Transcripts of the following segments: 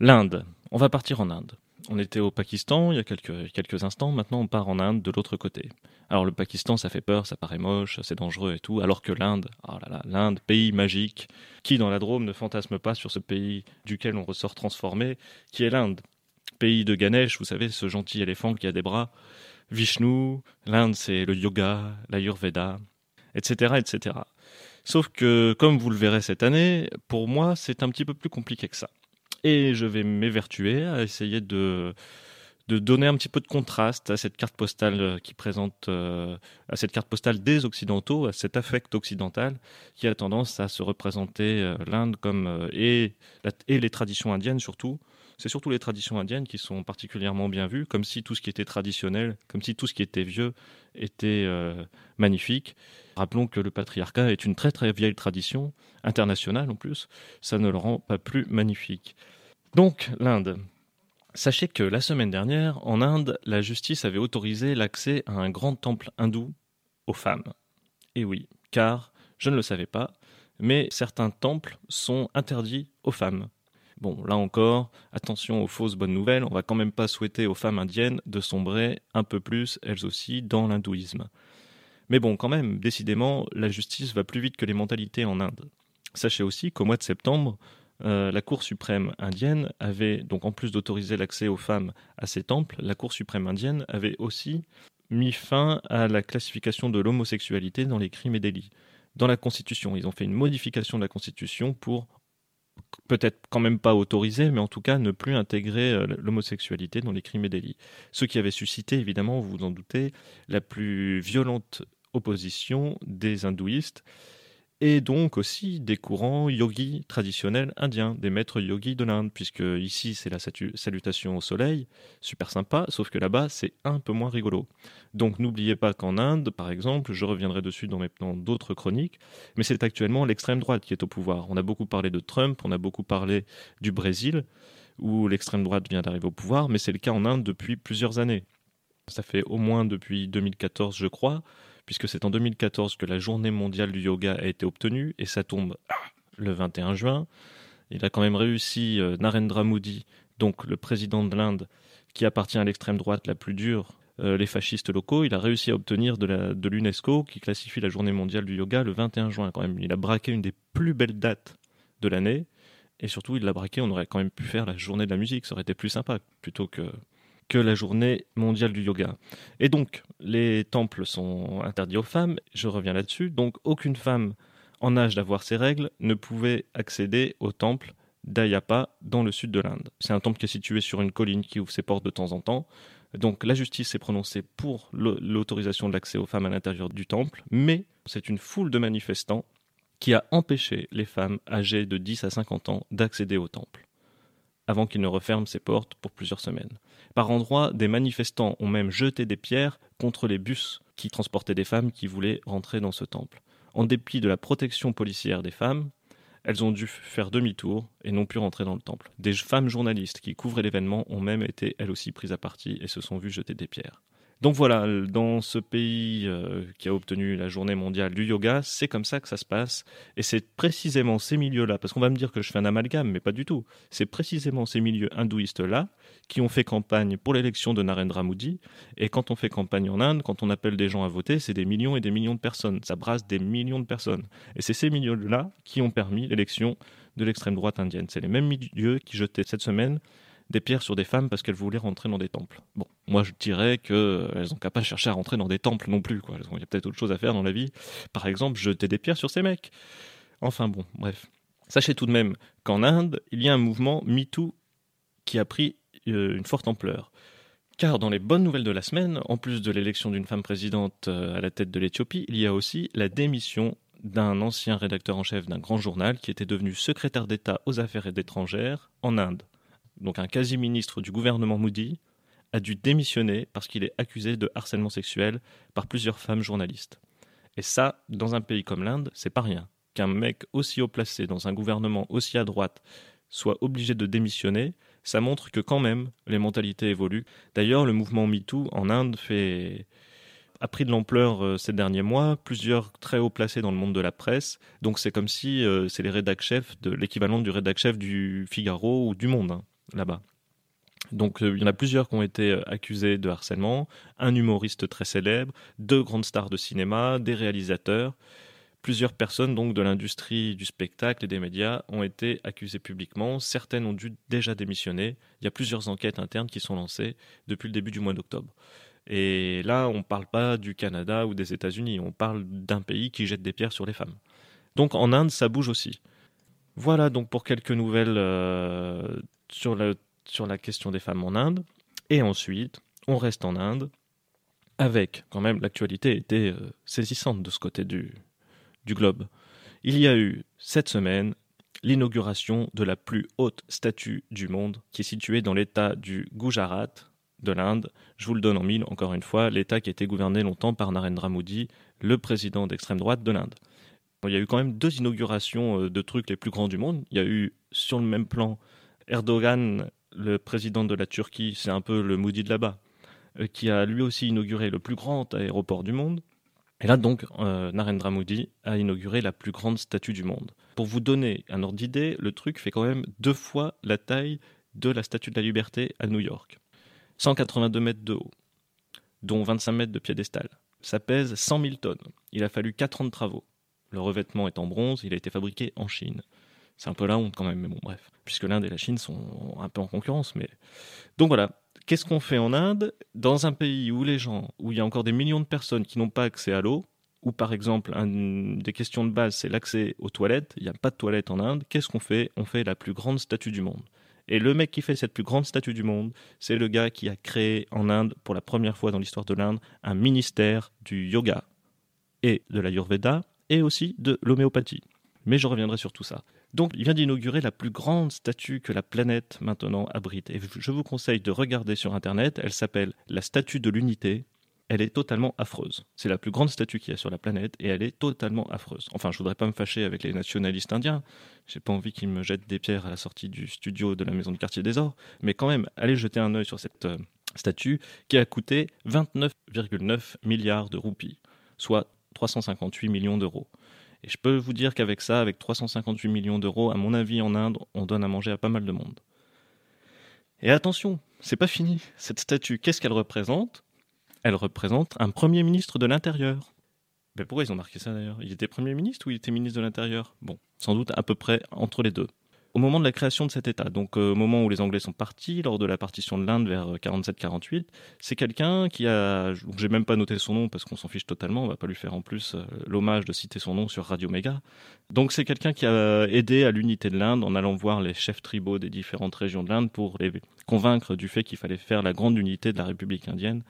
L'Inde. On va partir en Inde. On était au Pakistan il y a quelques, instants, maintenant on part en Inde de l'autre côté. Alors le Pakistan, ça fait peur, ça paraît moche, c'est dangereux et tout, alors que l'Inde, oh là là, l'Inde, pays magique, qui dans la Drôme ne fantasme pas sur ce pays duquel on ressort transformé, qui est l'Inde. Pays de Ganesh, vous savez, ce gentil éléphant qui a des bras. Vishnu, l'Inde c'est le yoga, l'ayurveda, etc., etc. Sauf que, comme vous le verrez cette année, pour moi, c'est un petit peu plus compliqué que ça. Et je vais m'évertuer à essayer de, de donner un petit peu de contraste à cette carte postale qui présente, euh, à cette carte postale des Occidentaux, à cet affect occidental qui a tendance à se représenter euh, l'Inde comme, euh, et, et les traditions indiennes surtout, c'est surtout les traditions indiennes qui sont particulièrement bien vues, comme si tout ce qui était traditionnel, comme si tout ce qui était vieux était magnifique. Rappelons que le patriarcat est une très très vieille tradition, internationale en plus, ça ne le rend pas plus magnifique. Donc l'Inde. Sachez que la semaine dernière, en Inde, la justice avait autorisé l'accès à un grand temple hindou aux femmes. Et oui, car, je ne le savais pas, mais certains temples sont interdits aux femmes. Bon, là encore, attention aux fausses bonnes nouvelles, on va quand même pas souhaiter aux femmes indiennes de sombrer un peu plus, elles aussi, dans l'hindouisme. Mais bon, quand même, décidément, la justice va plus vite que les mentalités en Inde. Sachez aussi qu'au mois de septembre, euh, la Cour suprême indienne avait, donc en plus d'autoriser l'accès aux femmes à ces temples, la Cour suprême indienne avait aussi mis fin à la classification de l'homosexualité dans les crimes et délits. Dans la Constitution, ils ont fait une modification de la Constitution pour peut-être quand même pas autorisé, mais en tout cas ne plus intégrer euh, l'homosexualité dans les crimes et délits. Ce qui avait suscité, évidemment, vous vous en doutez, la plus violente opposition des hindouistes et donc aussi des courants yogis traditionnels indiens, des maîtres yogis de l'Inde, puisque ici c'est la salutation au soleil, super sympa, sauf que là-bas c'est un peu moins rigolo. Donc n'oubliez pas qu'en Inde, par exemple, je reviendrai dessus dans, d'autres chroniques, mais c'est actuellement l'extrême droite qui est au pouvoir. On a beaucoup parlé de Trump, on a beaucoup parlé du Brésil, où l'extrême droite vient d'arriver au pouvoir, mais c'est le cas en Inde depuis plusieurs années. Ça fait au moins depuis 2014, je crois, puisque c'est en 2014 que la journée mondiale du yoga a été obtenue, et ça tombe le 21 juin. Il a quand même réussi, euh, Narendra Modi, donc le président de l'Inde, qui appartient à l'extrême droite la plus dure, euh, les fascistes locaux, il a réussi à obtenir de l'UNESCO, qui classifie la journée mondiale du yoga, le 21 juin quand même. Il a braqué une des plus belles dates de l'année, et surtout il l'a braqué, on aurait quand même pu faire la journée de la musique, ça aurait été plus sympa, plutôt que que la journée mondiale du yoga. Et donc, les temples sont interdits aux femmes, je reviens là-dessus, donc aucune femme en âge d'avoir ses règles ne pouvait accéder au temple d'Ayapa dans le sud de l'Inde. C'est un temple qui est situé sur une colline qui ouvre ses portes de temps en temps. Donc la justice s'est prononcée pour l'autorisation de l'accès aux femmes à l'intérieur du temple, mais c'est une foule de manifestants qui a empêché les femmes âgées de 10 à 50 ans d'accéder au temple avant qu'il ne referme ses portes pour plusieurs semaines. Par endroits, des manifestants ont même jeté des pierres contre les bus qui transportaient des femmes qui voulaient rentrer dans ce temple. En dépit de la protection policière des femmes, elles ont dû faire demi-tour et n'ont pu rentrer dans le temple. Des femmes journalistes qui couvraient l'événement ont même été elles aussi prises à partie et se sont vues jeter des pierres. Donc voilà, dans ce pays euh, qui a obtenu la journée mondiale du yoga, c'est comme ça que ça se passe. Et c'est précisément ces milieux-là, parce qu'on va me dire que je fais un amalgame, mais pas du tout. C'est précisément ces milieux hindouistes-là qui ont fait campagne pour l'élection de Narendra Modi. Et quand on fait campagne en Inde, quand on appelle des gens à voter, c'est des millions et des millions de personnes. Ça brasse des millions de personnes. Et c'est ces milieux-là qui ont permis l'élection de l'extrême droite indienne. C'est les mêmes milieux qui jetaient cette semaine des pierres sur des femmes parce qu'elles voulaient rentrer dans des temples. Bon, moi je dirais qu'elles n'ont qu'à pas chercher à rentrer dans des temples non plus. Quoi. Il y a peut-être autre chose à faire dans la vie. Par exemple, jeter des pierres sur ces mecs. Enfin bon, bref. Sachez tout de même qu'en Inde, il y a un mouvement MeToo qui a pris euh, une forte ampleur. Car dans les bonnes nouvelles de la semaine, en plus de l'élection d'une femme présidente euh, à la tête de l'Éthiopie, il y a aussi la démission d'un ancien rédacteur en chef d'un grand journal qui était devenu secrétaire d'État aux affaires étrangères en Inde donc un quasi-ministre du gouvernement Moody, a dû démissionner parce qu'il est accusé de harcèlement sexuel par plusieurs femmes journalistes. Et ça, dans un pays comme l'Inde, c'est pas rien. Qu'un mec aussi haut placé dans un gouvernement aussi à droite soit obligé de démissionner, ça montre que quand même les mentalités évoluent. D'ailleurs, le mouvement MeToo en Inde fait a pris de l'ampleur euh, ces derniers mois, plusieurs très haut placés dans le monde de la presse. Donc c'est comme si euh, c'est les rédac chefs de l'équivalent du rédac chef du Figaro ou du Monde. Hein. Là-bas. Donc il y en a plusieurs qui ont été accusés de harcèlement, un humoriste très célèbre, deux grandes stars de cinéma, des réalisateurs. Plusieurs personnes donc de l'industrie du spectacle et des médias ont été accusées publiquement. Certaines ont dû déjà démissionner. Il y a plusieurs enquêtes internes qui sont lancées depuis le début du mois d'octobre. Et là, on ne parle pas du Canada ou des États-Unis, on parle d'un pays qui jette des pierres sur les femmes. Donc en Inde, ça bouge aussi. Voilà donc pour quelques nouvelles euh, sur, sur la question des femmes en Inde. Et ensuite, on reste en Inde avec quand même l'actualité était euh, saisissante de ce côté du, du globe. Il y a eu cette semaine l'inauguration de la plus haute statue du monde qui est située dans l'état du Gujarat de l'Inde. Je vous le donne en mille, encore une fois, l'état qui a été gouverné longtemps par Narendra Modi, le président d'extrême droite de l'Inde. Il y a eu quand même deux inaugurations euh, de trucs les plus grands du monde. Il y a eu sur le même plan Erdogan, le président de la Turquie, c'est un peu le Modi de là-bas, euh, qui a lui aussi inauguré le plus grand aéroport du monde. Et là donc, euh, Narendra Modi a inauguré la plus grande statue du monde. Pour vous donner un ordre d'idée, le truc fait quand même deux fois la taille de la statue de la liberté à New York. 182 mètres de haut, dont 25 mètres de piédestal. Ça pèse 100 000 tonnes. Il a fallu 4 ans de travaux. Le revêtement est en bronze, il a été fabriqué en Chine. C'est un peu la honte quand même, mais bon, bref. Puisque l'Inde et la Chine sont un peu en concurrence, mais. Donc voilà. Qu'est-ce qu'on fait en Inde? Dans un pays où les gens, où il y a encore des millions de personnes qui n'ont pas accès à l'eau, ou par exemple, une des questions de base, c'est l'accès aux toilettes. Il n'y a pas de toilettes en Inde. Qu'est-ce qu'on fait? On fait la plus grande statue du monde. Et le mec qui fait cette plus grande statue du monde, c'est le gars qui a créé en Inde, pour la première fois dans l'histoire de l'Inde, un ministère du yoga et de la l'ayurveda et aussi de l'homéopathie. Mais je reviendrai sur tout ça. Donc, il vient d'inaugurer la plus grande statue que la planète maintenant abrite. Et je vous conseille de regarder sur Internet. Elle s'appelle la statue de l'unité elle est totalement affreuse. C'est la plus grande statue qu'il y a sur la planète et elle est totalement affreuse. Enfin, je voudrais pas me fâcher avec les nationalistes indiens. J'ai pas envie qu'ils me jettent des pierres à la sortie du studio de la maison du quartier des Ors, mais quand même, allez jeter un œil sur cette euh, statue qui a coûté 29,9 milliards de roupies, soit 358 millions d'euros. Et je peux vous dire qu'avec ça, avec 358 millions d'euros, à mon avis, en Inde, on donne à manger à pas mal de monde. Et attention, c'est pas fini. Cette statue, qu'est-ce qu'elle représente? Elle représente un Premier ministre de l'Intérieur. Mais pourquoi ils ont marqué ça d'ailleurs? Il était Premier ministre ou il était ministre de l'Intérieur? Bon, sans doute à peu près entre les deux. Au moment de la création de cet État, donc euh, au moment où les Anglais sont partis, lors de la partition de l'Inde vers 47-48, c'est quelqu'un qui a, j'ai même pas noté son nom parce qu'on s'en fiche totalement, on va pas lui faire en plus euh, l'hommage de citer son nom sur Radio Méga. Donc c'est quelqu'un qui a aidé à l'unité de l'Inde en allant voir les chefs tribaux des différentes régions de l'Inde pour les convaincre du fait qu'il fallait faire la grande unité de la République indienne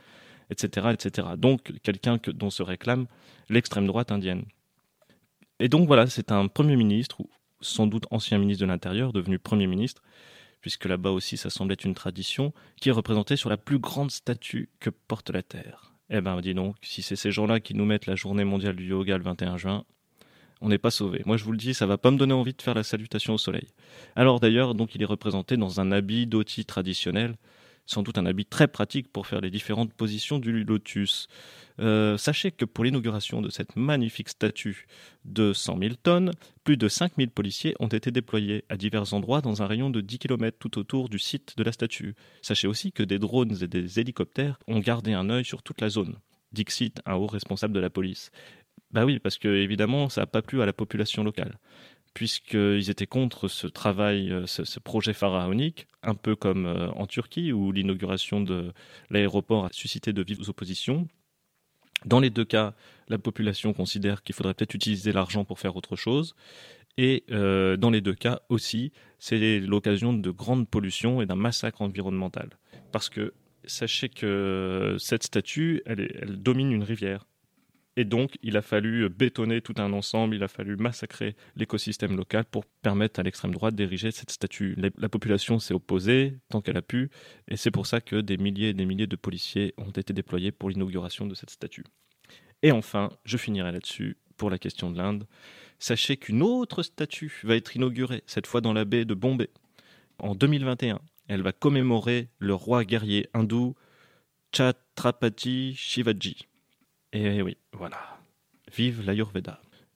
etc., etc. Donc quelqu'un dont se réclame l'extrême droite indienne. Et donc voilà, c'est un Premier ministre, sans doute ancien ministre de l'Intérieur, devenu Premier ministre, puisque là-bas aussi ça semble être une tradition, qui est représenté sur la plus grande statue que porte la Terre. Eh ben dis donc, si c'est ces gens-là qui nous mettent la journée mondiale du yoga le 21 juin, on n'est pas sauvé. Moi je vous le dis, ça va pas me donner envie de faire la salutation au soleil. Alors d'ailleurs, donc il est représenté dans un habit d'oti traditionnel, sans doute un habit très pratique pour faire les différentes positions du lotus. Euh, sachez que pour l'inauguration de cette magnifique statue de 100 000 tonnes, plus de 5 000 policiers ont été déployés à divers endroits dans un rayon de 10 km tout autour du site de la statue. Sachez aussi que des drones et des hélicoptères ont gardé un œil sur toute la zone. Dixit, un haut responsable de la police. Bah oui, parce que évidemment, ça n'a pas plu à la population locale puisqu'ils étaient contre ce travail, euh, ce, projet pharaonique, un peu comme euh, en Turquie, où l'inauguration de l'aéroport a suscité de vives oppositions. Dans les deux cas, la population considère qu'il faudrait peut-être utiliser l'argent pour faire autre chose. Et euh, dans les deux cas aussi, c'est l'occasion de grandes pollutions et d'un massacre environnemental. Parce que sachez que cette statue, elle domine une rivière. Et donc, il a fallu bétonner tout un ensemble, il a fallu massacrer l'écosystème local pour permettre à l'extrême droite d'ériger cette statue. La population s'est opposée tant qu'elle a pu, et c'est pour ça que des milliers et des milliers de policiers ont été déployés pour l'inauguration de cette statue. Et enfin, je finirai là-dessus pour la question de l'Inde. Sachez qu'une autre statue va être inaugurée, cette fois dans la baie de Bombay, en 2021. Elle va commémorer le roi guerrier hindou Chhatrapati Shivaji. Et oui, voilà. Vive l'Ayurveda.